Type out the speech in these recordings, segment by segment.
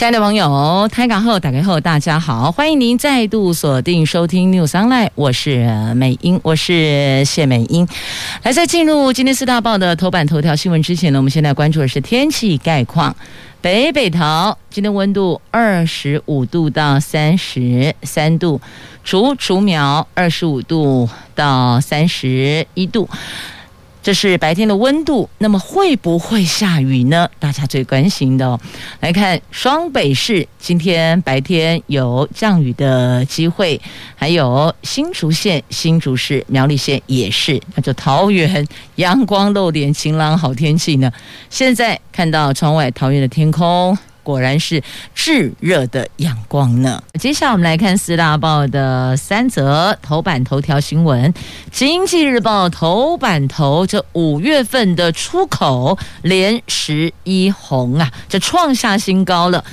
亲爱的朋友，台港后打开后，大家好，欢迎您再度锁定收听 News Online，我是美英，我是谢美英。来，在进入今天四大报的头版头条新闻之前呢，我们现在关注的是天气概况。北北桃今天温度二十五度到三十三度，竹竹苗二十五度到三十一度。这是白天的温度，那么会不会下雨呢？大家最关心的哦。来看双北市，今天白天有降雨的机会，还有新竹县、新竹市、苗栗县也是。那就桃园阳光露脸，晴朗好天气呢。现在看到窗外桃园的天空。果然是炙热的阳光呢。接下来我们来看四大报的三则头版头条新闻。经济日报头版头，这五月份的出口连十一红啊，这创下新高了。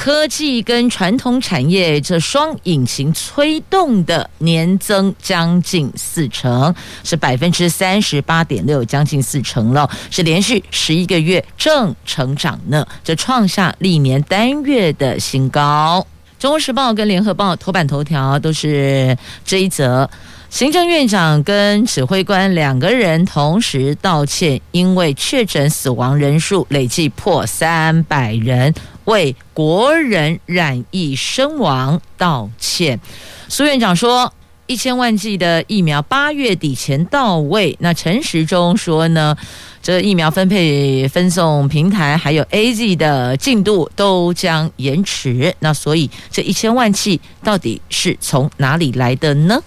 科技跟传统产业这双引擎推动的年增将近四成，是百分之三十八点六，将近四成了，是连续十一个月正成长呢，这创下历年单月的新高。中国时报跟联合报头版头条都是这一则。行政院长跟指挥官两个人同时道歉，因为确诊死亡人数累计破三百人，为国人染疫身亡道歉。苏院长说，一千万剂的疫苗八月底前到位。那陈时中说呢？这疫苗分配分送平台还有 AZ 的进度都将延迟，那所以这一千万剂到底是从哪里来的呢？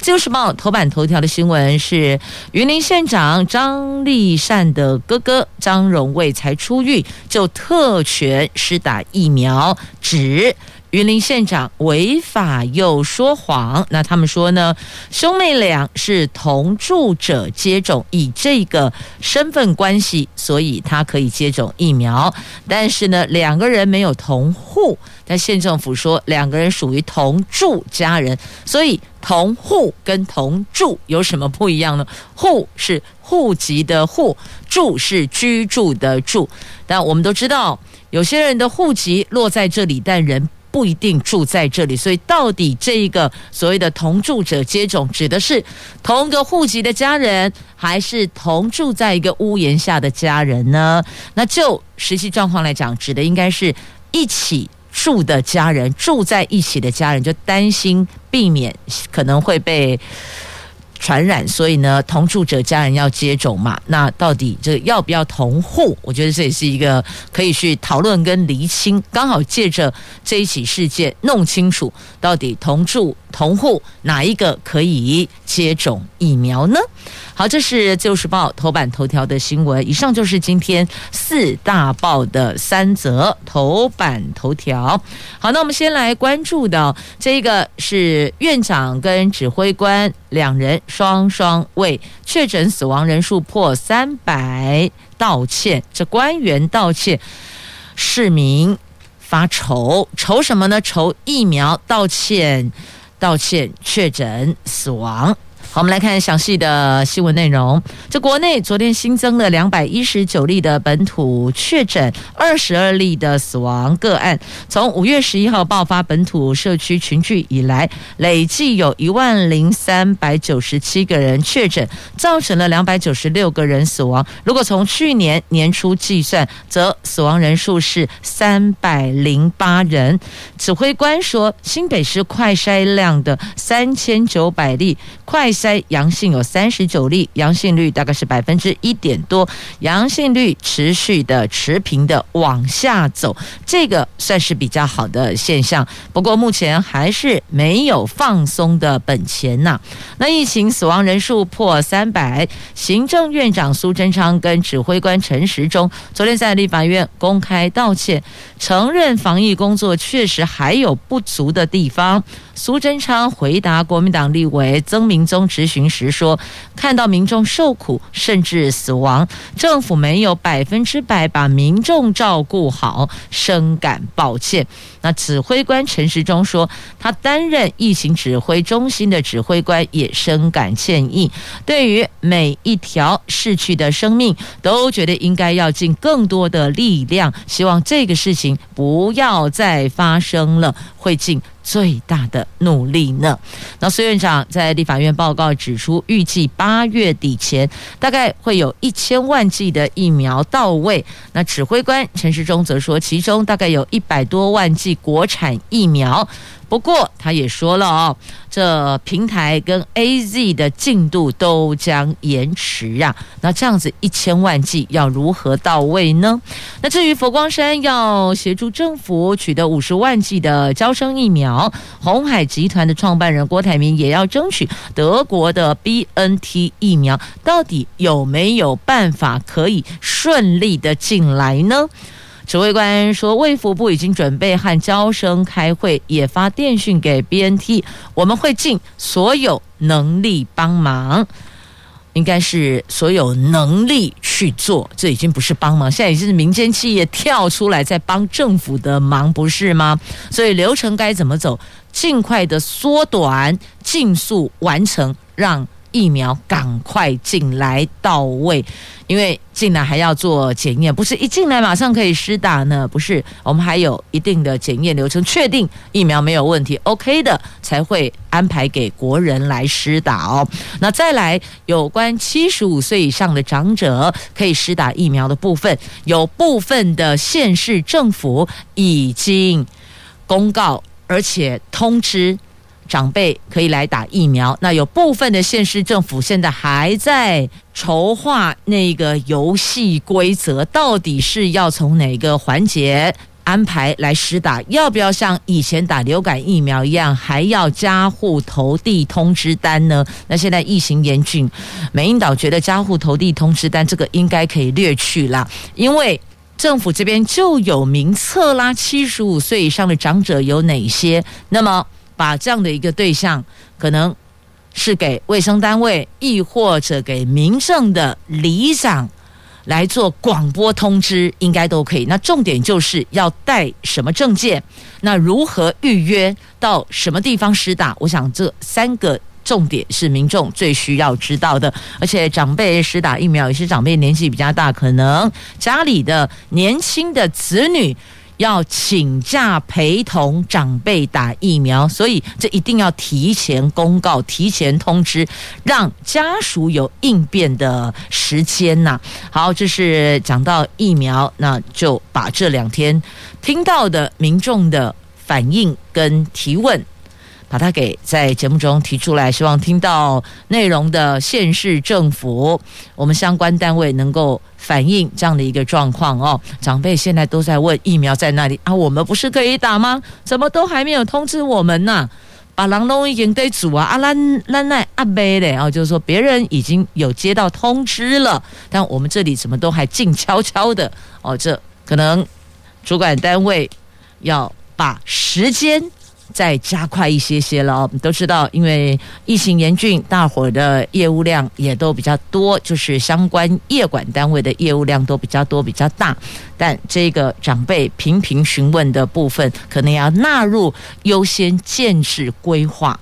自由时报头版头条的新闻是云林县长张丽善的哥哥张荣卫才出狱就特权施打疫苗，指。云林县长违法又说谎，那他们说呢？兄妹俩是同住者接种，以这个身份关系，所以他可以接种疫苗。但是呢，两个人没有同户，但县政府说两个人属于同住家人，所以同户跟同住有什么不一样呢？户是户籍的户，住是居住的住。但我们都知道，有些人的户籍落在这里，但人。不一定住在这里，所以到底这一个所谓的同住者接种，指的是同个户籍的家人，还是同住在一个屋檐下的家人呢？那就实际状况来讲，指的应该是一起住的家人，住在一起的家人，就担心避免可能会被。传染，所以呢，同住者家人要接种嘛？那到底这个要不要同户？我觉得这也是一个可以去讨论跟厘清。刚好借着这一起事件，弄清楚到底同住同户哪一个可以接种疫苗呢？好，这是《旧时报》头版头条的新闻。以上就是今天四大报的三则头版头条。好，那我们先来关注的这个是院长跟指挥官两人双双为确诊死亡人数破三百道歉。这官员道歉，市民发愁，愁什么呢？愁疫苗道歉，道歉确诊死亡。好，我们来看详细的新闻内容。这国内昨天新增了两百一十九例的本土确诊，二十二例的死亡个案。从五月十一号爆发本土社区群聚以来，累计有一万零三百九十七个人确诊，造成了两百九十六个人死亡。如果从去年年初计算，则死亡人数是三百零八人。指挥官说，新北市快筛量的三千九百例快。筛阳性有三十九例，阳性率大概是百分之一点多，阳性率持续的持平的往下走，这个算是比较好的现象。不过目前还是没有放松的本钱呐。那疫情死亡人数破三百，行政院长苏贞昌跟指挥官陈时中昨天在立法院公开道歉，承认防疫工作确实还有不足的地方。苏贞昌回答国民党立委曾铭宗。中质询时说，看到民众受苦甚至死亡，政府没有百分之百把民众照顾好，深感抱歉。那指挥官陈时中说，他担任疫情指挥中心的指挥官也深感歉意，对于每一条逝去的生命，都觉得应该要尽更多的力量，希望这个事情不要再发生了，会尽最大的努力呢。那孙院长在立法院报告指出，预计八月底前大概会有一千万剂的疫苗到位。那指挥官陈时中则说，其中大概有一百多万剂国产疫苗。不过他也说了哦，这平台跟 AZ 的进度都将延迟啊。那这样子一千万剂要如何到位呢？那至于佛光山要协助政府取得五十万剂的招生疫苗，红海集团的创办人郭台铭也要争取德国的 BNT 疫苗，到底有没有办法可以顺利的进来呢？指挥官说，卫福部已经准备和娇生开会，也发电讯给 BNT，我们会尽所有能力帮忙，应该是所有能力去做，这已经不是帮忙，现在已经是民间企业跳出来在帮政府的忙，不是吗？所以流程该怎么走，尽快的缩短，尽速完成，让。疫苗赶快进来到位，因为进来还要做检验，不是一进来马上可以施打呢。不是，我们还有一定的检验流程，确定疫苗没有问题，OK 的才会安排给国人来施打哦。那再来有关七十五岁以上的长者可以施打疫苗的部分，有部分的县市政府已经公告，而且通知。长辈可以来打疫苗，那有部分的县市政府现在还在筹划那个游戏规则，到底是要从哪个环节安排来施打？要不要像以前打流感疫苗一样，还要加户投递通知单呢？那现在疫情严峻，美英岛觉得加户投递通知单这个应该可以略去啦，因为政府这边就有名册啦，七十五岁以上的长者有哪些？那么。把这样的一个对象，可能是给卫生单位，亦或者给民政的里长来做广播通知，应该都可以。那重点就是要带什么证件，那如何预约，到什么地方施打？我想这三个重点是民众最需要知道的。而且长辈施打疫苗，有些长辈年纪比较大，可能家里的年轻的子女。要请假陪同长辈打疫苗，所以这一定要提前公告、提前通知，让家属有应变的时间呐。好，这是讲到疫苗，那就把这两天听到的民众的反应跟提问。把它给在节目中提出来，希望听到内容的县市政府，我们相关单位能够反映这样的一个状况哦。长辈现在都在问疫苗在哪里啊？我们不是可以打吗？怎么都还没有通知我们呢、把狼龙已经得煮啊，阿兰兰奈阿贝嘞啊，就是说别人已经有接到通知了，但我们这里怎么都还静悄悄的哦？这可能主管单位要把时间。再加快一些些了哦，都知道，因为疫情严峻，大伙的业务量也都比较多，就是相关业管单位的业务量都比较多、比较大。但这个长辈频频询问的部分，可能要纳入优先建制规划。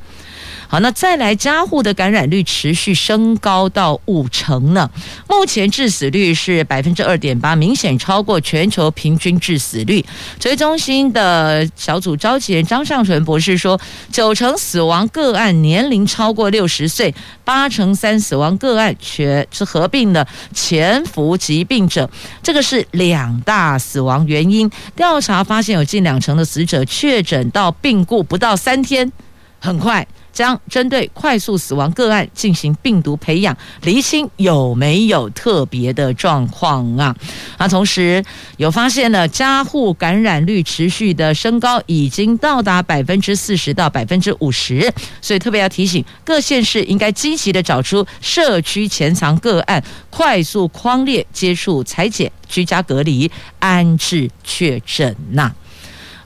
好，那再来，加护的感染率持续升高到五成呢。目前致死率是百分之二点八，明显超过全球平均致死率。指挥中心的小组召集人张尚淳博士说，九成死亡个案年龄超过六十岁，八成三死亡个案全是合并的潜伏疾病者，这个是两大死亡原因。调查发现，有近两成的死者确诊到病故不到三天，很快。将针对快速死亡个案进行病毒培养，厘清有没有特别的状况啊？那同时有发现了家户感染率持续的升高，已经到达百分之四十到百分之五十，所以特别要提醒各县市应该积极的找出社区潜藏个案，快速框列接触裁剪、居家隔离、安置确诊呐。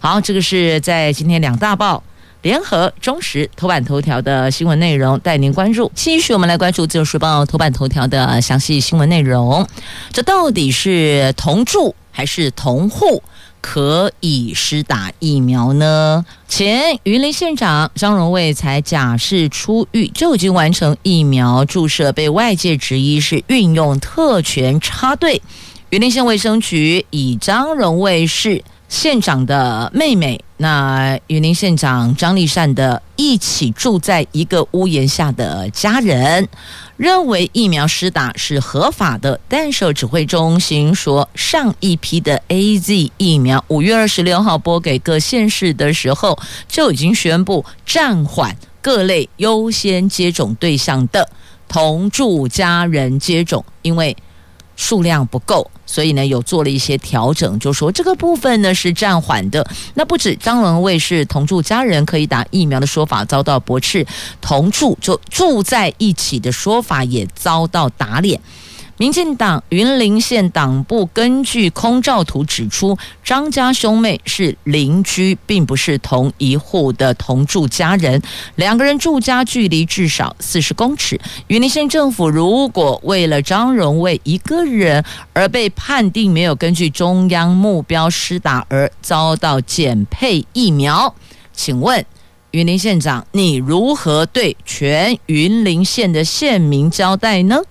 好，这个是在今天两大报。联合、中时头版头条的新闻内容，带您关注。继续，我们来关注《自由时报》头版头条的详细新闻内容。这到底是同住还是同户可以施打疫苗呢？前云林县长张荣卫才假释出狱，就已经完成疫苗注射，被外界质疑是运用特权插队。云林县卫生局以张荣卫是县长的妹妹，那云林县长张立善的一起住在一个屋檐下的家人，认为疫苗施打是合法的。但是指挥中心说，上一批的 AZ 疫苗五月二十六号拨给各县市的时候，就已经宣布暂缓各类优先接种对象的同住家人接种，因为数量不够。所以呢，有做了一些调整，就说这个部分呢是暂缓的。那不止张文卫是同住家人可以打疫苗的说法遭到驳斥，同住就住在一起的说法也遭到打脸。民进党云林县党部根据空照图指出，张家兄妹是邻居，并不是同一户的同住家人，两个人住家距离至少四十公尺。云林县政府如果为了张荣味一个人而被判定没有根据中央目标施打而遭到减配疫苗，请问云林县长，你如何对全云林县的县民交代呢？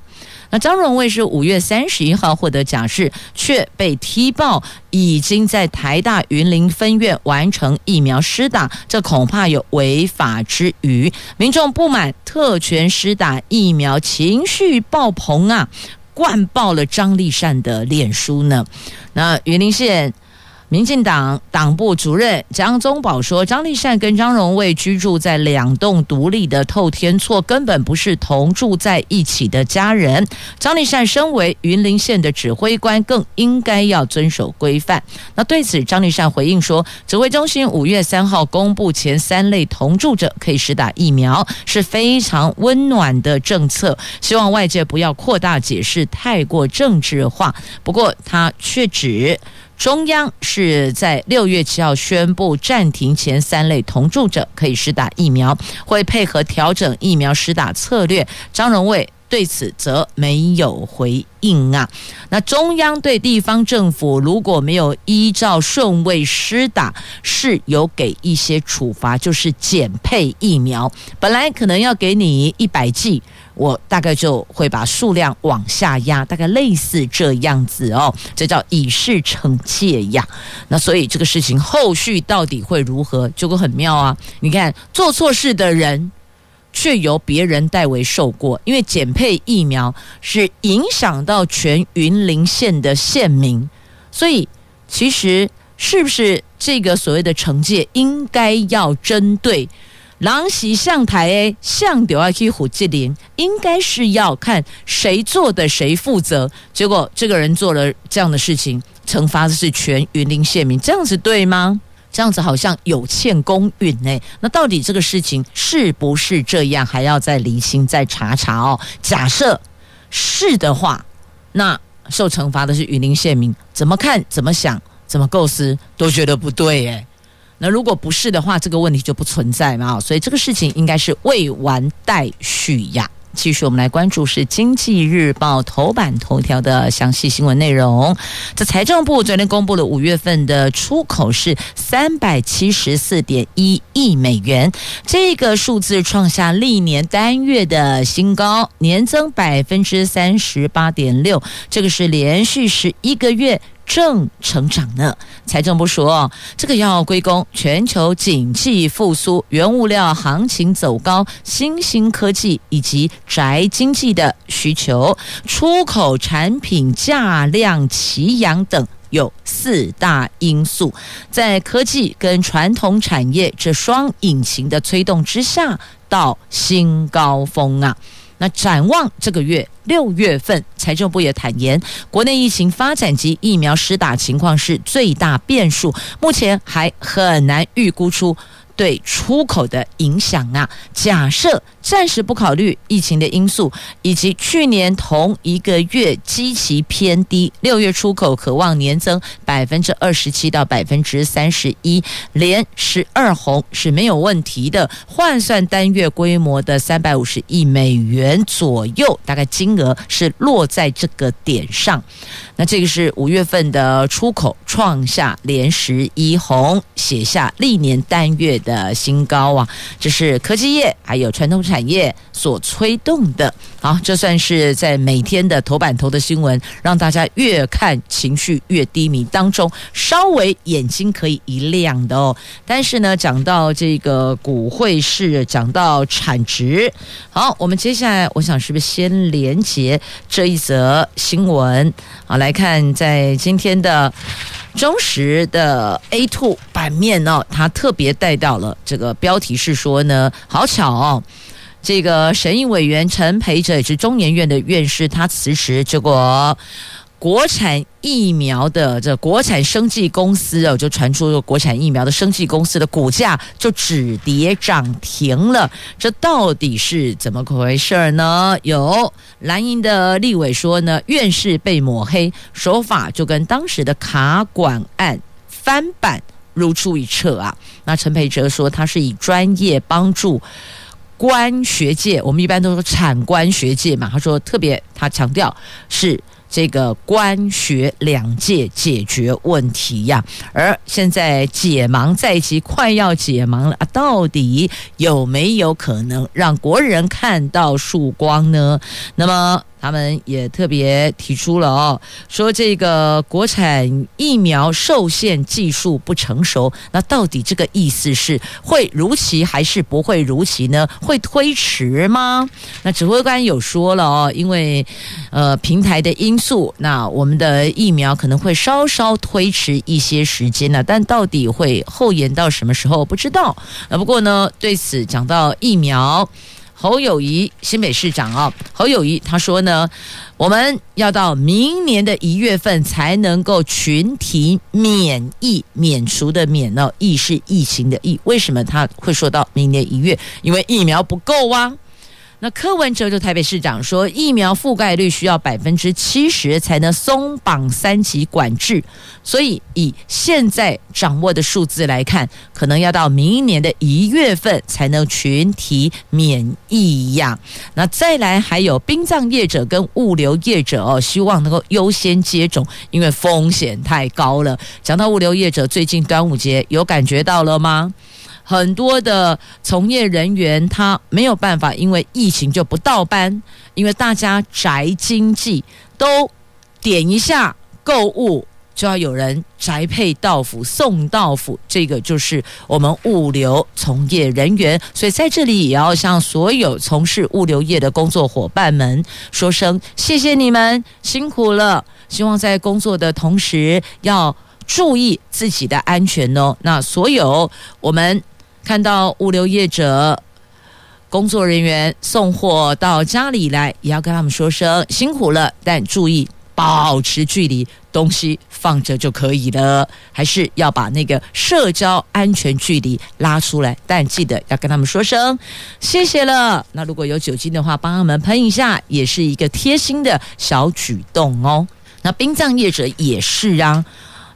那张荣卫是五月三十一号获得假释，却被踢爆已经在台大云林分院完成疫苗施打，这恐怕有违法之余。民众不满特权施打疫苗，情绪爆棚啊，灌爆了张立善的脸书呢。那云林县。民进党党部主任江宗宝说：“张立善跟张荣卫居住在两栋独立的透天厝，根本不是同住在一起的家人。张立善身为云林县的指挥官，更应该要遵守规范。”那对此，张立善回应说：“指挥中心五月三号公布前三类同住者可以施打疫苗，是非常温暖的政策，希望外界不要扩大解释，太过政治化。不过，他却指。”中央是在六月七号宣布暂停前三类同住者可以施打疫苗，会配合调整疫苗施打策略。张荣卫对此则没有回应啊。那中央对地方政府如果没有依照顺位施打，是有给一些处罚，就是减配疫苗。本来可能要给你一百剂。我大概就会把数量往下压，大概类似这样子哦，这叫以示惩戒呀。那所以这个事情后续到底会如何？结果很妙啊！你看做错事的人，却由别人代为受过，因为减配疫苗是影响到全云林县的县民，所以其实是不是这个所谓的惩戒应该要针对？狼袭向台诶，向掉要去虎吉林，应该是要看谁做的谁负责。结果这个人做了这样的事情，惩罚的是全云林县民，这样子对吗？这样子好像有欠公允诶。那到底这个事情是不是这样，还要再厘清、再查查哦。假设是的话，那受惩罚的是云林县民，怎么看、怎么想、怎么构思，都觉得不对诶。那如果不是的话，这个问题就不存在嘛，所以这个事情应该是未完待续呀。继续，我们来关注是《经济日报》头版头条的详细新闻内容。这财政部昨天公布了五月份的出口是三百七十四点一亿美元，这个数字创下历年单月的新高，年增百分之三十八点六，这个是连续十一个月。正成长呢。财政部说，这个要归功全球经济复苏、原物料行情走高、新兴科技以及宅经济的需求、出口产品价量齐扬等有四大因素，在科技跟传统产业这双引擎的推动之下，到新高峰啊。那展望这个月六月份，财政部也坦言，国内疫情发展及疫苗施打情况是最大变数，目前还很难预估出对出口的影响啊。假设暂时不考虑疫情的因素，以及去年同一个月基期偏低，六月出口可望年增百分之二十七到百分之三十一，连十二红是没有问题的。换算单月规模的三百五十亿美元左右，大概金额是落在这个点上。那这个是五月份的出口创下连十一红，写下历年单月的的新高啊！这是科技业还有传统产业所推动的。好，这算是在每天的头版头的新闻，让大家越看情绪越低迷当中，稍微眼睛可以一亮的哦。但是呢，讲到这个股汇市，讲到产值，好，我们接下来我想是不是先连接这一则新闻？好，来看在今天的中实的 A two 版面呢，它特别带到了这个标题是说呢，好巧哦。这个审议委员陈培哲也是中研院的院士，他辞职，结果国产疫苗的这国产生技公司哦，就传出国产疫苗的生技公司的股价就止跌涨停了，这到底是怎么回事呢？有蓝营的立委说呢，院士被抹黑手法就跟当时的卡管案翻版如出一辙啊。那陈培哲说，他是以专业帮助。官学界，我们一般都说产官学界嘛。他说特别，他强调是这个官学两界解决问题呀。而现在解盲在即，快要解盲了啊，到底有没有可能让国人看到曙光呢？那么。他们也特别提出了哦，说这个国产疫苗受限技术不成熟，那到底这个意思是会如期还是不会如期呢？会推迟吗？那指挥官有说了哦，因为呃平台的因素，那我们的疫苗可能会稍稍推迟一些时间呢，但到底会后延到什么时候不知道。那不过呢，对此讲到疫苗。侯友谊新北市长啊，侯友谊他说呢，我们要到明年的一月份才能够群体免疫，免除的免哦，疫是疫情的疫，为什么他会说到明年一月？因为疫苗不够啊。那柯文哲就台北市长说，疫苗覆盖率需要百分之七十才能松绑三级管制，所以以现在掌握的数字来看，可能要到明年的一月份才能群体免疫呀。那再来还有殡葬业者跟物流业者哦，希望能够优先接种，因为风险太高了。讲到物流业者，最近端午节有感觉到了吗？很多的从业人员他没有办法，因为疫情就不到班，因为大家宅经济都点一下购物就要有人宅配到府送到府，这个就是我们物流从业人员，所以在这里也要向所有从事物流业的工作伙伴们说声谢谢你们辛苦了，希望在工作的同时要注意自己的安全哦。那所有我们。看到物流业者工作人员送货到家里来，也要跟他们说声辛苦了，但注意保持距离，东西放着就可以了，还是要把那个社交安全距离拉出来，但记得要跟他们说声谢谢了。那如果有酒精的话，帮他们喷一下，也是一个贴心的小举动哦。那殡葬业者也是啊，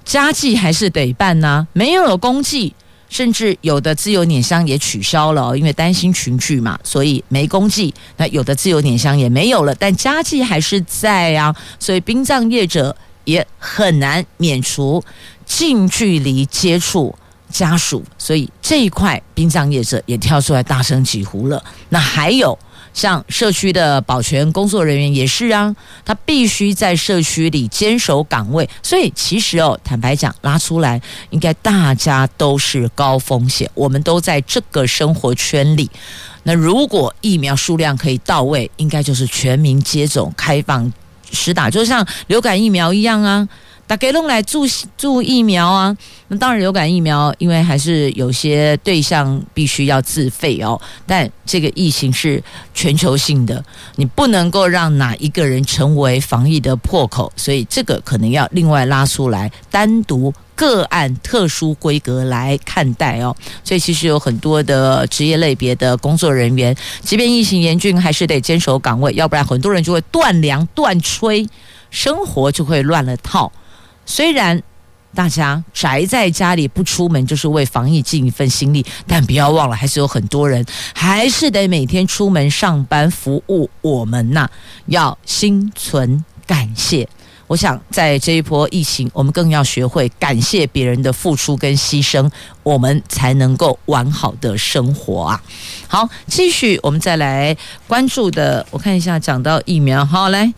家祭还是得办呐、没有了公祭。甚至有的自由碾香也取消了，因为担心群聚嘛，所以没公祭。那有的自由碾香也没有了，但家祭还是在啊，所以殡葬业者也很难免除近距离接触家属，所以这一块殡葬业者也跳出来大声疾呼了。那还有。像社区的保全工作人员也是啊，他必须在社区里坚守岗位，所以其实哦，坦白讲，拉出来应该大家都是高风险，我们都在这个生活圈里。那如果疫苗数量可以到位，应该就是全民接种、开放实打，就像流感疫苗一样啊。大家拢来注注疫苗啊。那当然，流感疫苗因为还是有些对象必须要自费哦。但这个疫情是全球性的，你不能够让哪一个人成为防疫的破口，所以这个可能要另外拉出来单独。个案特殊规格来看待哦，所以其实有很多的职业类别的工作人员，即便疫情严峻，还是得坚守岗位，要不然很多人就会断粮断炊，生活就会乱了套。虽然大家宅在家里不出门，就是为防疫尽一份心力，但不要忘了，还是有很多人还是得每天出门上班服务我们呐，要心存感谢。我想，在这一波疫情，我们更要学会感谢别人的付出跟牺牲，我们才能够完好的生活啊！好，继续，我们再来关注的，我看一下，讲到疫苗，好，来，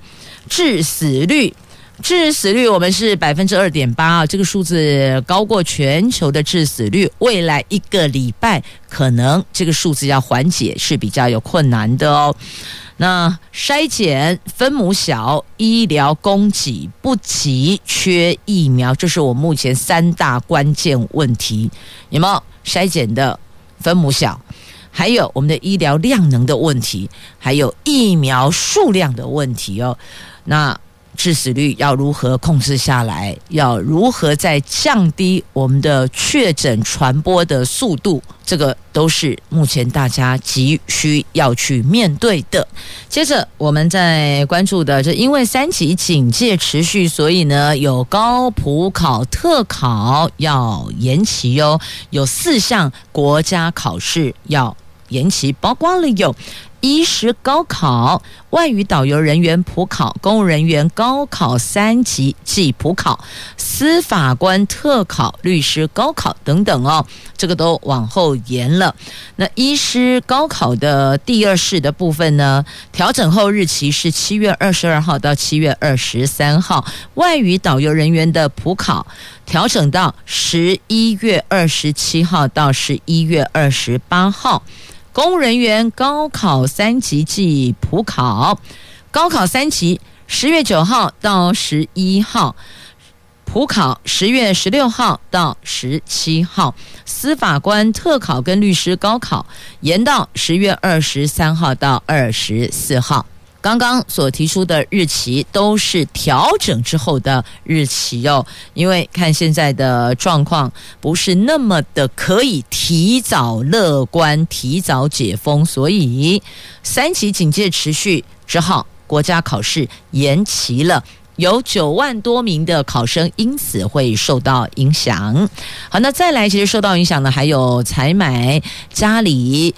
致死率，致死率，我们是百分之二点八啊，这个数字高过全球的致死率，未来一个礼拜可能这个数字要缓解是比较有困难的哦。那筛检分母小，医疗供给不及，缺疫苗，这是我目前三大关键问题。有没有筛检的分母小？还有我们的医疗量能的问题，还有疫苗数量的问题哦。那。致死率要如何控制下来？要如何再降低我们的确诊传播的速度？这个都是目前大家急需要去面对的。接着，我们在关注的，这因为三级警戒持续，所以呢，有高普考、特考要延期哟。有四项国家考试要延期，包括了有。医师高考、外语导游人员普考、公务人员高考三级即普考、司法官特考、律师高考等等哦，这个都往后延了。那医师高考的第二试的部分呢，调整后日期是七月二十二号到七月二十三号；外语导游人员的普考调整到十一月二十七号到十一月二十八号。公务人员高考三级暨普考，高考三级十月九号到十一号，普考十月十六号到十七号，司法官特考跟律师高考延到十月二十三号到二十四号。刚刚所提出的日期都是调整之后的日期哦，因为看现在的状况不是那么的可以提早乐观、提早解封，所以三级警戒持续，只好国家考试延期了，有九万多名的考生因此会受到影响。好，那再来，其实受到影响的还有采买家里。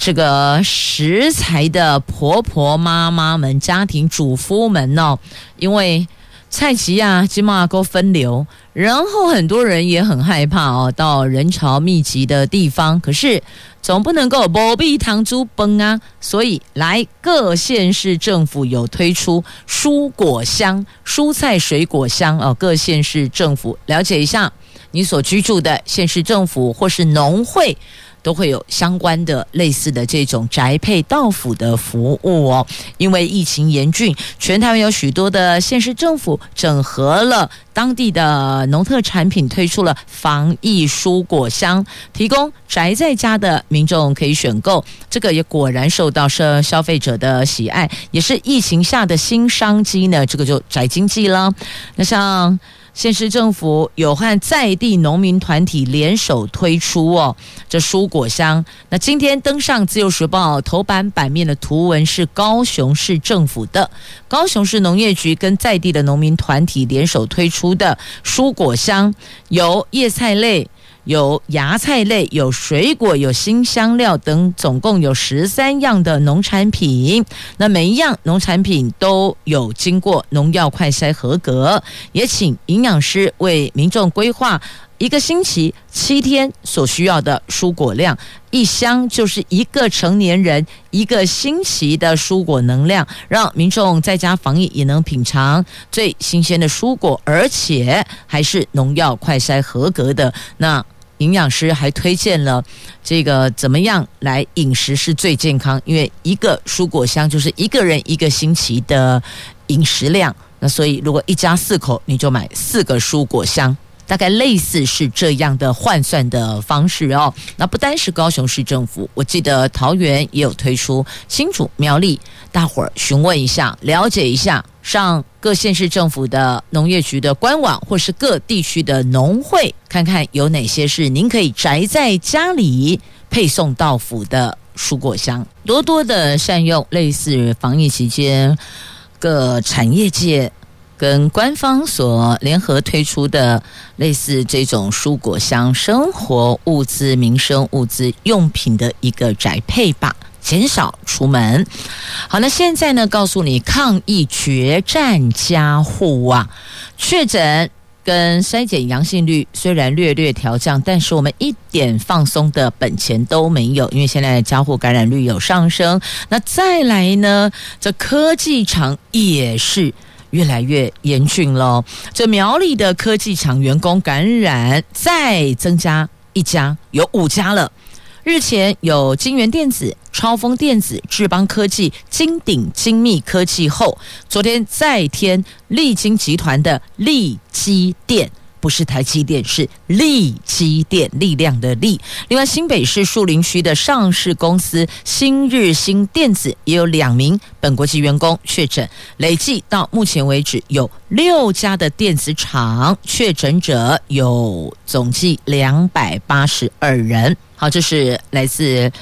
这个食材的婆婆妈妈们、家庭主妇们哦，因为菜市啊、金马沟分流，然后很多人也很害怕哦，到人潮密集的地方。可是总不能够保庇糖珠崩啊，所以来各县市政府有推出蔬果箱、蔬菜水果箱哦，各县市政府了解一下你所居住的县市政府或是农会。都会有相关的类似的这种宅配到府的服务哦。因为疫情严峻，全台湾有许多的县市政府整合了当地的农特产品，推出了防疫蔬果箱，提供宅在家的民众可以选购。这个也果然受到社消费者的喜爱，也是疫情下的新商机呢。这个就宅经济了。那像。县市政府有和在地农民团体联手推出哦，这蔬果箱。那今天登上《自由时报》头版版面的图文是高雄市政府的，高雄市农业局跟在地的农民团体联手推出的蔬果箱，有叶菜类。有芽菜类，有水果，有新香料等，总共有十三样的农产品。那每一样农产品都有经过农药快筛合格，也请营养营养师为民众规划一个星期七天所需要的蔬果量，一箱就是一个成年人一个星期的蔬果能量，让民众在家防疫也能品尝最新鲜的蔬果，而且还是农药快筛合格的。那营养师还推荐了这个怎么样来饮食是最健康，因为一个蔬果箱就是一个人一个星期的饮食量。那所以，如果一家四口，你就买四个蔬果箱。大概类似是这样的换算的方式哦。那不单是高雄市政府，我记得桃园也有推出，新竹苗栗，大伙儿询问一下，了解一下，上各县市政府的农业局的官网，或是各地区的农会，看看有哪些是您可以宅在家里配送到府的蔬果箱，多多的善用。类似防疫期间各产业界。跟官方所联合推出的类似这种蔬果箱、生活物资、民生物资用品的一个宅配吧，减少出门。好，那现在呢，告诉你抗疫决战加护啊，确诊跟筛检阳性率虽然略略调降，但是我们一点放松的本钱都没有，因为现在交货感染率有上升。那再来呢，这科技厂也是。越来越严峻了。这苗栗的科技厂员工感染再增加一家，有五家了。日前有金源电子、超风电子、智邦科技、金鼎精密科技后，昨天再添利金集团的利基电。不是台积电，是力积电，力量的力。另外，新北市树林区的上市公司新日新电子也有两名本国籍员工确诊，累计到目前为止有六家的电子厂确诊者有总计两百八十二人。好，这是来自。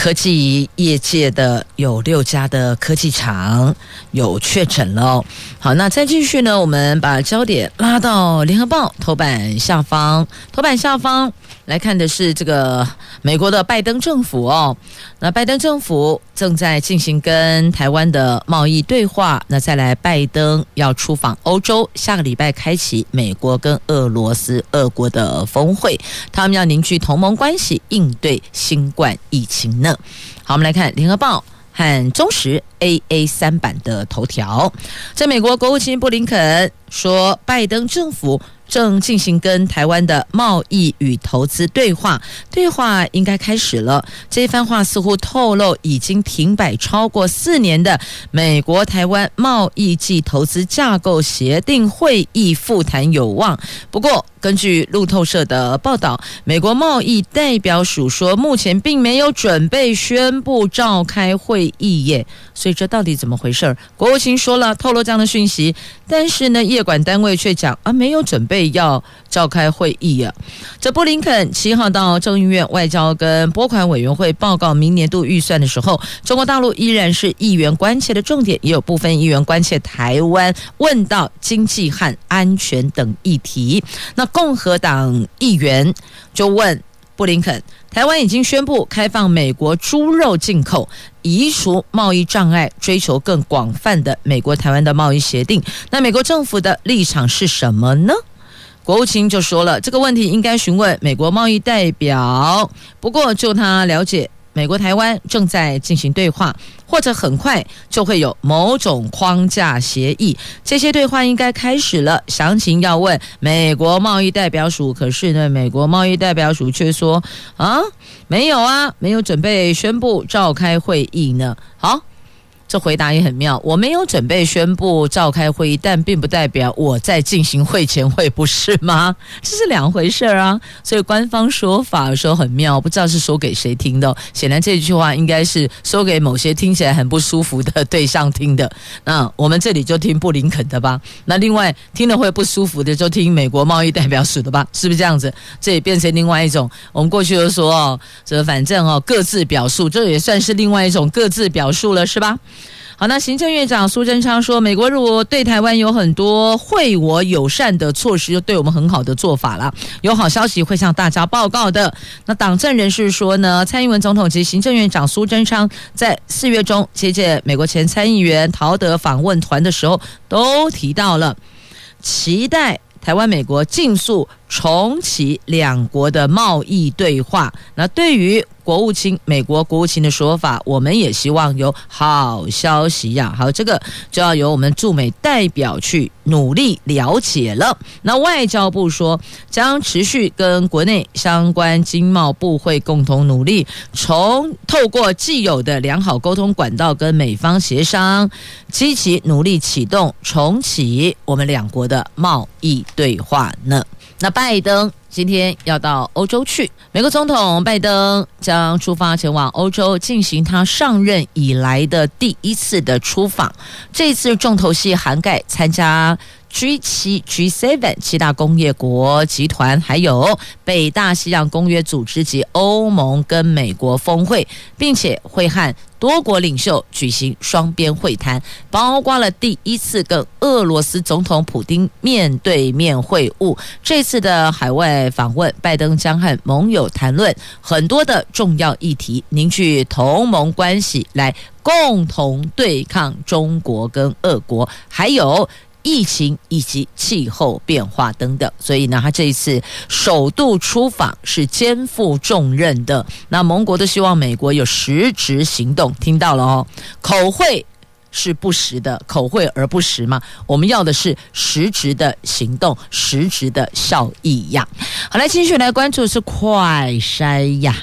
科技业界的有六家的科技厂有确诊了。好，那再继续呢，我们把焦点拉到联合报头版下方，头版下方。来看的是这个美国的拜登政府哦，那拜登政府正在进行跟台湾的贸易对话。那再来，拜登要出访欧洲，下个礼拜开启美国跟俄罗斯俄国的峰会，他们要凝聚同盟关系，应对新冠疫情呢。好，我们来看联合报和中时 AA 三版的头条，在美国国务卿布林肯说，拜登政府。正进行跟台湾的贸易与投资对话，对话应该开始了。这番话似乎透露，已经停摆超过四年的美国台湾贸易暨投资架构协定会议复谈有望。不过，根据路透社的报道，美国贸易代表署说，目前并没有准备宣布召开会议耶。所以这到底怎么回事？国务卿说了，透露这样的讯息，但是呢，业管单位却讲啊，没有准备要召开会议啊。这布林肯七号到众议院外交跟拨款委员会报告明年度预算的时候，中国大陆依然是议员关切的重点，也有部分议员关切台湾，问到经济和安全等议题。那共和党议员就问布林肯：“台湾已经宣布开放美国猪肉进口，移除贸易障碍，追求更广泛的美国台湾的贸易协定。那美国政府的立场是什么呢？”国务卿就说了：“这个问题应该询问美国贸易代表。不过，就他了解。”美国台湾正在进行对话，或者很快就会有某种框架协议。这些对话应该开始了，详情要问美国贸易代表署。可是呢，美国贸易代表署却说：“啊，没有啊，没有准备宣布召开会议呢。”好。这回答也很妙，我没有准备宣布召开会议，但并不代表我在进行会前会，不是吗？这是两回事啊。所以官方说法说很妙，不知道是说给谁听的。显然这句话应该是说给某些听起来很不舒服的对象听的。那我们这里就听布林肯的吧。那另外听了会不舒服的，就听美国贸易代表署的吧，是不是这样子？这也变成另外一种。我们过去就说哦，这反正哦各自表述，这也算是另外一种各自表述了，是吧？好，那行政院长苏贞昌说，美国如果对台湾有很多惠我友善的措施，就对我们很好的做法了。有好消息会向大家报告的。那党政人士说呢，蔡英文总统及行政院长苏贞昌在四月中接见美国前参议员陶德访问团的时候，都提到了期待台湾美国尽速重启两国的贸易对话。那对于国务卿美国国务卿的说法，我们也希望有好消息呀。好，这个就要由我们驻美代表去努力了解了。那外交部说，将持续跟国内相关经贸部会共同努力，从透过既有的良好沟通管道跟美方协商，积极努力启动重启我们两国的贸易对话呢。那拜登今天要到欧洲去，美国总统拜登将出发前往欧洲进行他上任以来的第一次的出访。这次重头戏涵盖参加 G 七、G seven 七大工业国集团，还有北大西洋公约组织及欧盟跟美国峰会，并且会和多国领袖举行双边会谈，包括了第一次跟俄罗斯总统普京面对面会晤。这次的海外访问，拜登将和盟友谈论很多的重要议题，凝聚同盟关系，来共同对抗中国跟俄国，还有。疫情以及气候变化等等，所以呢，他这一次首度出访是肩负重任的。那盟国都希望美国有实质行动，听到了哦，口惠是不实的，口惠而不实嘛。我们要的是实质的行动，实质的效益呀。好，来继续来关注是快筛呀。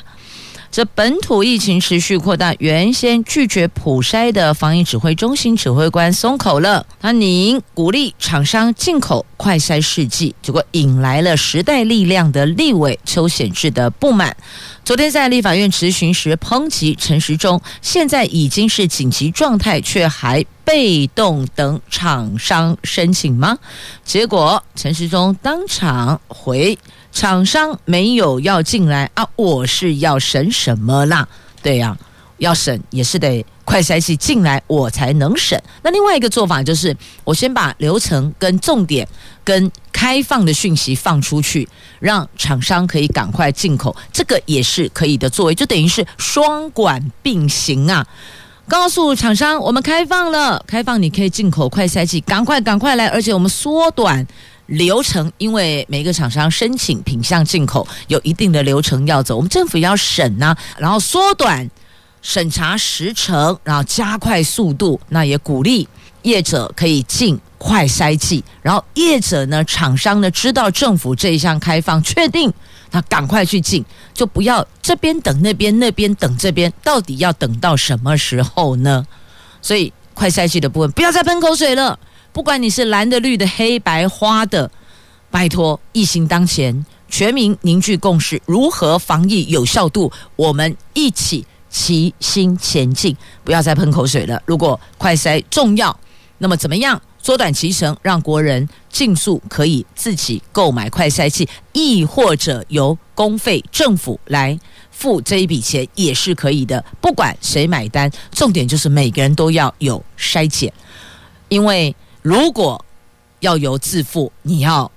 这本土疫情持续扩大，原先拒绝普筛的防疫指挥中心指挥官松口了。他宁鼓励厂商进口快筛试剂，结果引来了时代力量的立委邱显志的不满。昨天在立法院质询时抨击陈时中，现在已经是紧急状态，却还被动等厂商申请吗？结果陈时中当场回。厂商没有要进来啊，我是要审什么啦？对呀、要审也是得快筛剂进来，我才能审。那另外一个做法就是，我先把流程跟重点跟开放的讯息放出去，让厂商可以赶快进口，这个也是可以的作为，就等于是双管并行啊。告诉厂商，我们开放了，开放你可以进口快筛剂，赶快赶快来，而且我们缩短。流程，因为每个厂商申请品项进口有一定的流程要走，我们政府要审呢、然后缩短审查时程，然后加快速度，那也鼓励业者可以进快筛剂，然后业者呢，厂商呢知道政府这一项开放确定，那赶快去进，就不要这边等那边，那边等这边，到底要等到什么时候呢？所以快筛剂的部分不要再喷口水了。不管你是蓝的、绿的、黑白花的，拜托，疫情当前，全民凝聚共识，如何防疫有效度，我们一起齐心前进，不要再喷口水了。如果快筛重要，那么怎么样缩短期程，让国人尽速可以自己购买快筛剂，亦或者由公费政府来付这一笔钱也是可以的。不管谁买单，重点就是每个人都要有筛检，因为。如果要由自付，你要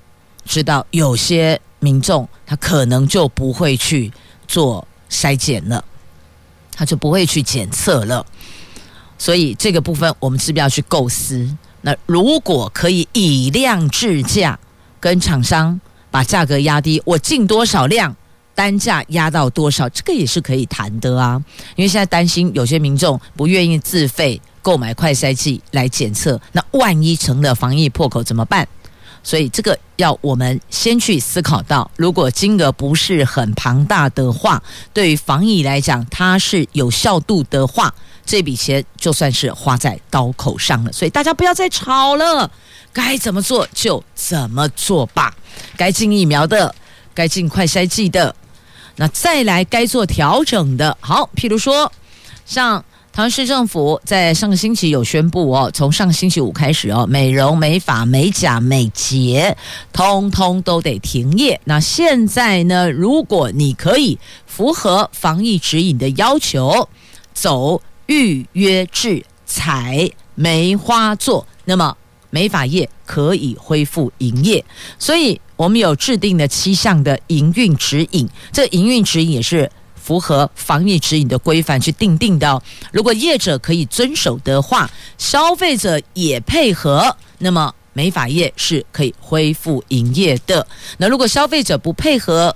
知道有些民众他可能就不会去做筛检了，他就不会去检测了。所以这个部分我们是不是要去构思？那如果可以以量制价，跟厂商把价格压低，我进多少量，单价压到多少，这个也是可以谈的啊。因为现在担心有些民众不愿意自费。购买快筛剂来检测，那万一成了防疫破口怎么办？所以这个要我们先去思考到，如果金额不是很庞大的话，对于防疫来讲它是有效度的话，这笔钱就算是花在刀口上了。所以大家不要再吵了，该怎么做就怎么做吧。该进疫苗的，该进快筛剂的，那再来该做调整的。好，譬如说像。市政府在上个星期有宣布哦，从上个星期五开始哦，美容、美发、美甲、美睫，通通都得停业。那现在呢，如果你可以符合防疫指引的要求，走预约制采梅花座，那么美发业可以恢复营业。所以我们有制定的七项的营运指引，这营运指引也是。符合防疫指引的规范去定定的，如果业者可以遵守的话，消费者也配合，那么美发业是可以恢复营业的。那如果消费者不配合，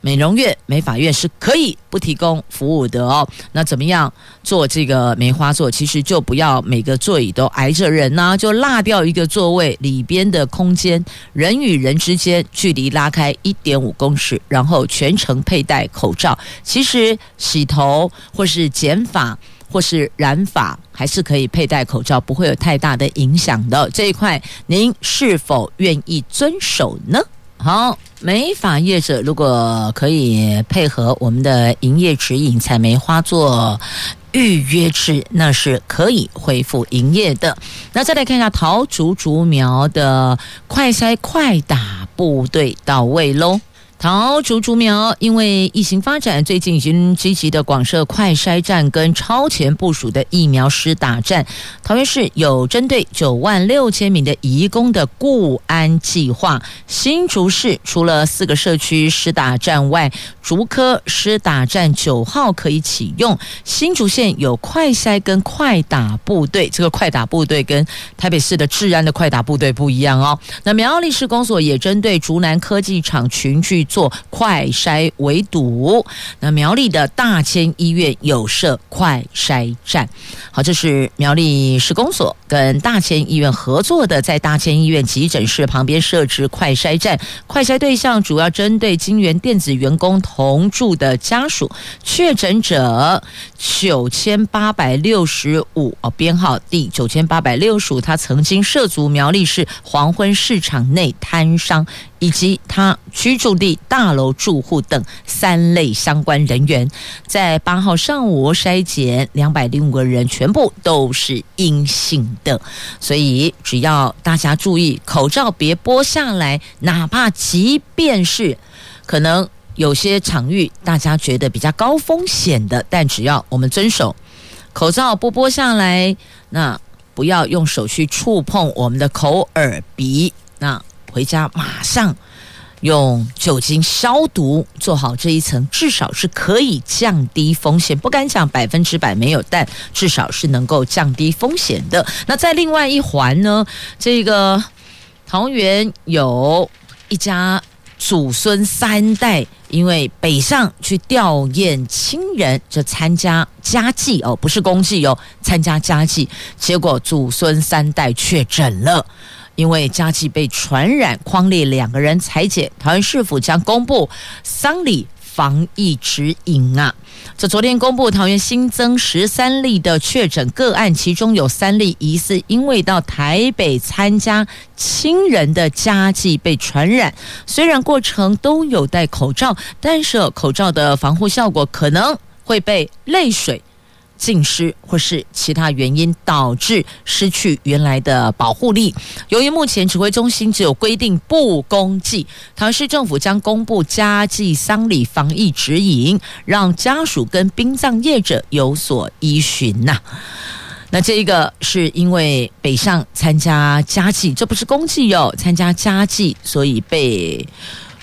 美容院、美发院是可以不提供服务的哦。那怎么样做这个梅花座？其实就不要每个座椅都挨着人呐、就落掉一个座位，里边的空间人与人之间距离拉开一点五公尺，然后全程佩戴口罩。其实洗头或是剪发或是染发，还是可以佩戴口罩，不会有太大的影响的。这一块您是否愿意遵守呢？好，美法业者如果可以配合我们的营业指引，采梅花做预约制，那是可以恢复营业的。那再来看一下桃竹竹苗的快筛快打部队到位喽。桃竹竹苗因为疫情发展，最近已经积极的广设快筛站跟超前部署的疫苗施打站。桃园市有针对九万六千名的移工的固安计划。新竹市除了四个社区施打站外，竹科施打站九号可以启用。新竹县有快筛跟快打部队，这个快打部队跟台北市的治安的快打部队不一样哦。那苗栗市公所也针对竹南科技厂群聚。做快筛围堵，那苗栗的大千医院有设快筛站。好，这是苗栗市公所跟大千医院合作的，在大千医院急诊室旁边设置快筛站。快筛对象主要针对金源电子员工同住的家属，确诊者九千八百六十五哦，编号第九千八百六十五，他曾经涉足苗栗市黄昏市场内摊商。以及他居住地大楼住户等三类相关人员，在八号上午筛检两百零五个人，全部都是阴性的。所以只要大家注意，口罩别剥下来，哪怕即便是可能有些场域大家觉得比较高风险的，但只要我们遵守口罩不剥下来，那不要用手去触碰我们的口耳鼻，那。回家马上用酒精消毒，做好这一层，至少是可以降低风险。不敢讲百分之百没有，但至少是能够降低风险的。那在另外一环呢，这个桃园有一家祖孙三代，因为北上去吊唁亲人，就参加家祭哦，不是公祭哦，参加家祭，结果祖孙三代确诊了。因为家祭被传染，匡列两个人采检，桃园市府将公布丧礼防疫指引啊。这昨天公布，桃园新增十三例的确诊个案，其中有三例疑似因为到台北参加亲人的家祭被传染。虽然过程都有戴口罩，但是口罩的防护效果可能会被泪水。浸湿或是其他原因导致失去原来的保护力。由于目前指挥中心只有规定不公祭，桃市政府将公布家祭丧礼防疫指引，让家属跟殡葬业者有所依循呐。那这一个是因为北上参加家祭，这不是公祭哟，参加家祭，所以被。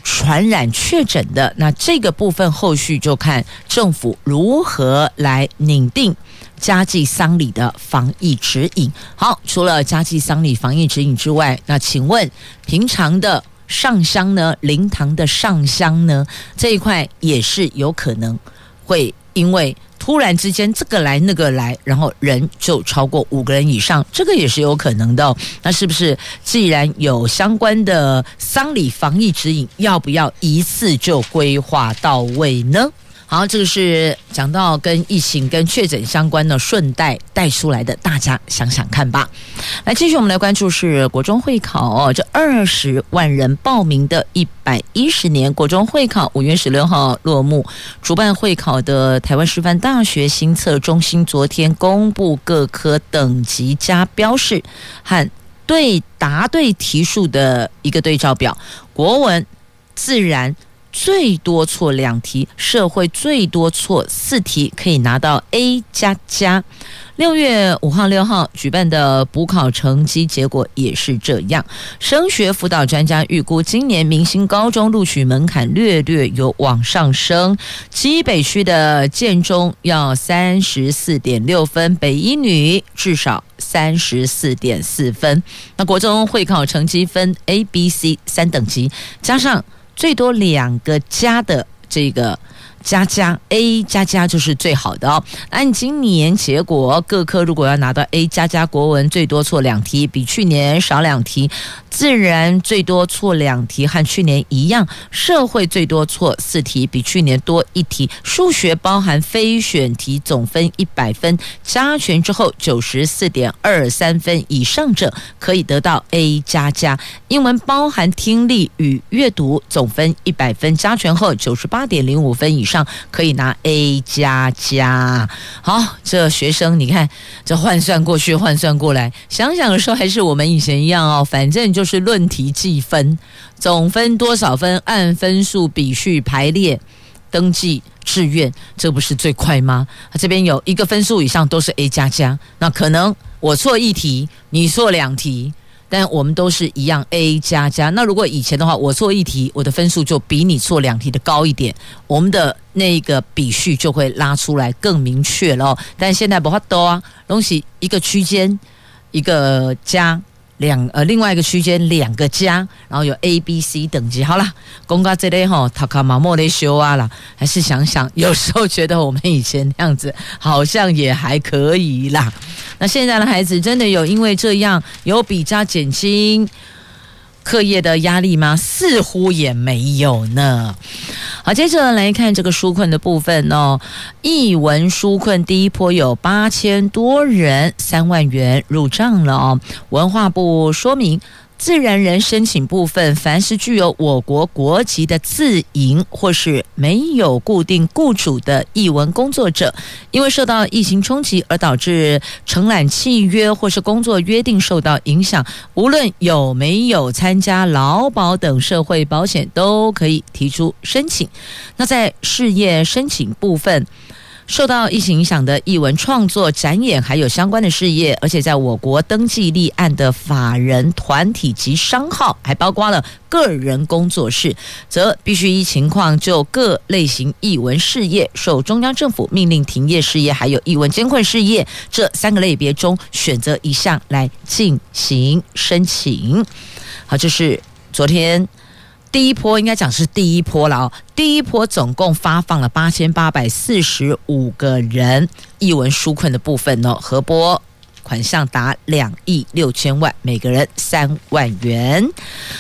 传染确诊的，那这个部分后续就看政府如何来拟定家祭丧礼的防疫指引。好，除了家祭丧礼防疫指引之外，那请问平常的上香呢？灵堂的上香呢？这一块也是有可能会因为。突然之间，这个来那个来，然后人就超过五个人以上，这个也是有可能的。那是不是既然有相关的丧礼防疫指引，要不要一次就规划到位呢？好，这个是讲到跟疫情、跟确诊相关的，顺带带出来的，大家想想看吧。来，继续我们来关注是国中会考哦，这二十万人报名的一百一十年国中会考，五月十六号落幕。主办会考的台湾师范大学新测中心昨天公布各科等级加标示和对答对题数的一个对照表，国文、自然。最多错两题，社会最多错四题，可以拿到 A 加加。六月五号、六号举办的补考成绩结果也是这样。升学辅导专家预估，今年明星高中录取门槛略略有往上升。基北区的建中要三十四点六分，北一女至少三十四点四分。那国中会考成绩分 A、B、C 三等级，加上最多两个加的这个。加加 A 加加就是最好的哦。按今年结果，各科如果要拿到 A 加加，国文最多错两题，比去年少两题；自然最多错两题，和去年一样；社会最多错四题，比去年多一题；数学包含非选题，总分一百分，加权之后九十四点二三分以上者可以得到 A 加加。英文包含听力与阅读，总分一百分，加权后九十八点零五分以上。可以拿 A 加加，好，这学生你看，这换算过去，换算过来，想想的时候还是我们以前一样哦，反正就是论题计分，总分多少分，按分数比序排列，登记志愿，这不是最快吗？这边有一个分数以上都是 A 加加，那可能我错一题，你错两题。但我们都是一样 A 加加。那如果以前的话，我做一题，我的分数就比你做两题的高一点，我们的那个比序就会拉出来更明确了。但现在不怕多啊，东西一个区间一个加。两呃，另外一个区间两个加，然后有 A、B、C 等级。好了，公告这类哈，塔卡马莫雷修啊啦，还是想想，有时候觉得我们以前那样子好像也还可以啦。那现在的孩子真的有因为这样有比较减轻课业的压力吗？似乎也没有呢。好，接着来看这个纾困的部分哦。艺文纾困第一波有八千多人，三万元入账了哦。文化部说明。自然人申请部分，凡是具有我国国籍的自营或是没有固定雇主的译文工作者，因为受到疫情冲击而导致承揽契约或是工作约定受到影响，无论有没有参加劳保等社会保险，都可以提出申请。那在事业申请部分。受到疫情影响的艺文创作、展演，还有相关的事业，而且在我国登记立案的法人团体及商号，还包括了个人工作室，则必须依情况就各类型艺文事业受中央政府命令停业事业，还有艺文监困事业这三个类别中选择一项来进行申请。好，这是昨天。第一波应该讲是第一波了哦，第一波总共发放了八千八百四十五个人一文纾困的部分哦，合拨款项达两亿六千万，每个人三万元。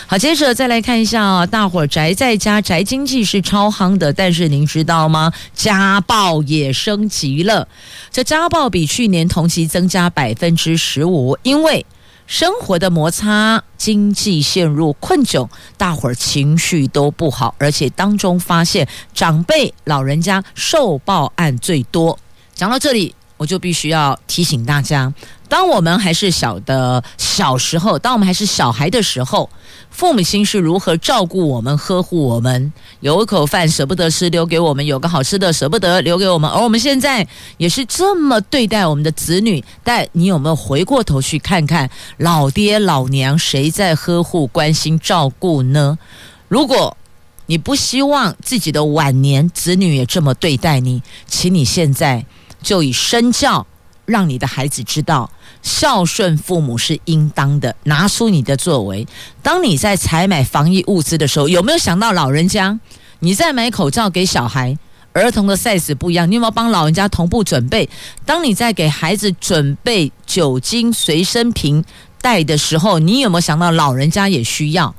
好，接着再来看一下啊，大伙宅在家宅经济是超夯的，但是您知道吗？家暴也升级了，这家暴比去年同期增加百分之十五，因为。生活的摩擦，经济陷入困窘，大伙儿情绪都不好，而且当中发现长辈老人家受报案最多。讲到这里，我就必须要提醒大家。当我们还是小的小时候，当我们还是小孩的时候，父母亲是如何照顾我们、呵护我们？有一口饭舍不得吃，留给我们；有个好吃的舍不得留给我们。而我们现在也是这么对待我们的子女。但你有没有回过头去看看老爹老娘谁在呵护、关心、照顾呢？如果你不希望自己的晚年子女也这么对待你，请你现在就以身教。让你的孩子知道孝顺父母是应当的，拿出你的作为。当你在采买防疫物资的时候，有没有想到老人家？你在买口罩给小孩，儿童的 size 不一样，你有没有帮老人家同步准备？当你在给孩子准备酒精随身瓶带的时候，你有没有想到老人家也需要？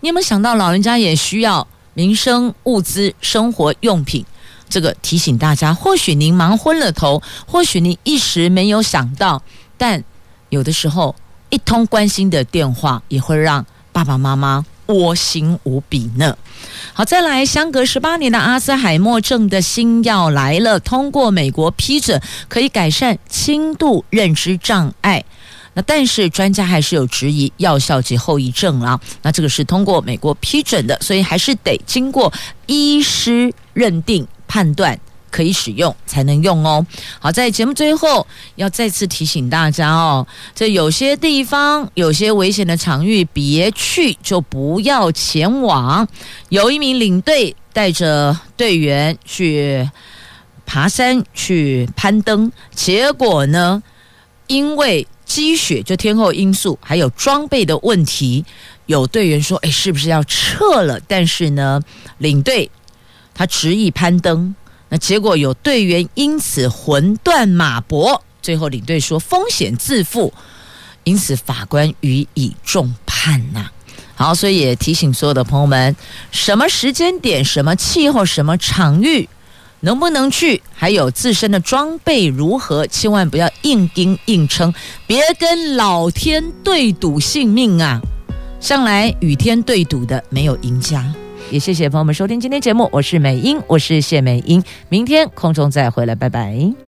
你有没有想到老人家也需要民生物资、生活用品？这个提醒大家，或许您忙昏了头，或许您一时没有想到，但有的时候一通关心的电话也会让爸爸妈妈窝心无比呢。好，再来，相隔十八年的阿兹海默症的新药来了，通过美国批准，可以改善轻度认知障碍。那但是专家还是有质疑药效及后遗症啊。那这个是通过美国批准的，所以还是得经过医师认定判断。可以使用才能用哦。好，在节目最后要再次提醒大家哦，这有些地方有些危险的场域，别去就不要前往。有一名领队带着队员去爬山去攀登，结果呢，因为积雪就天候因素，还有装备的问题，有队员说：“诶，是不是要撤了？”但是呢，领队他执意攀登。那结果有队员因此魂断马搏，最后领队说风险自负，因此法官予以重判呐、好，所以也提醒所有的朋友们，什么时间点、什么气候、什么场域，能不能去，还有自身的装备如何，千万不要硬盯硬撑，别跟老天对赌性命啊！向来与天对赌的没有赢家。也谢谢朋友们收听今天节目，我是美英，我是谢美英，明天空中再回来，拜拜。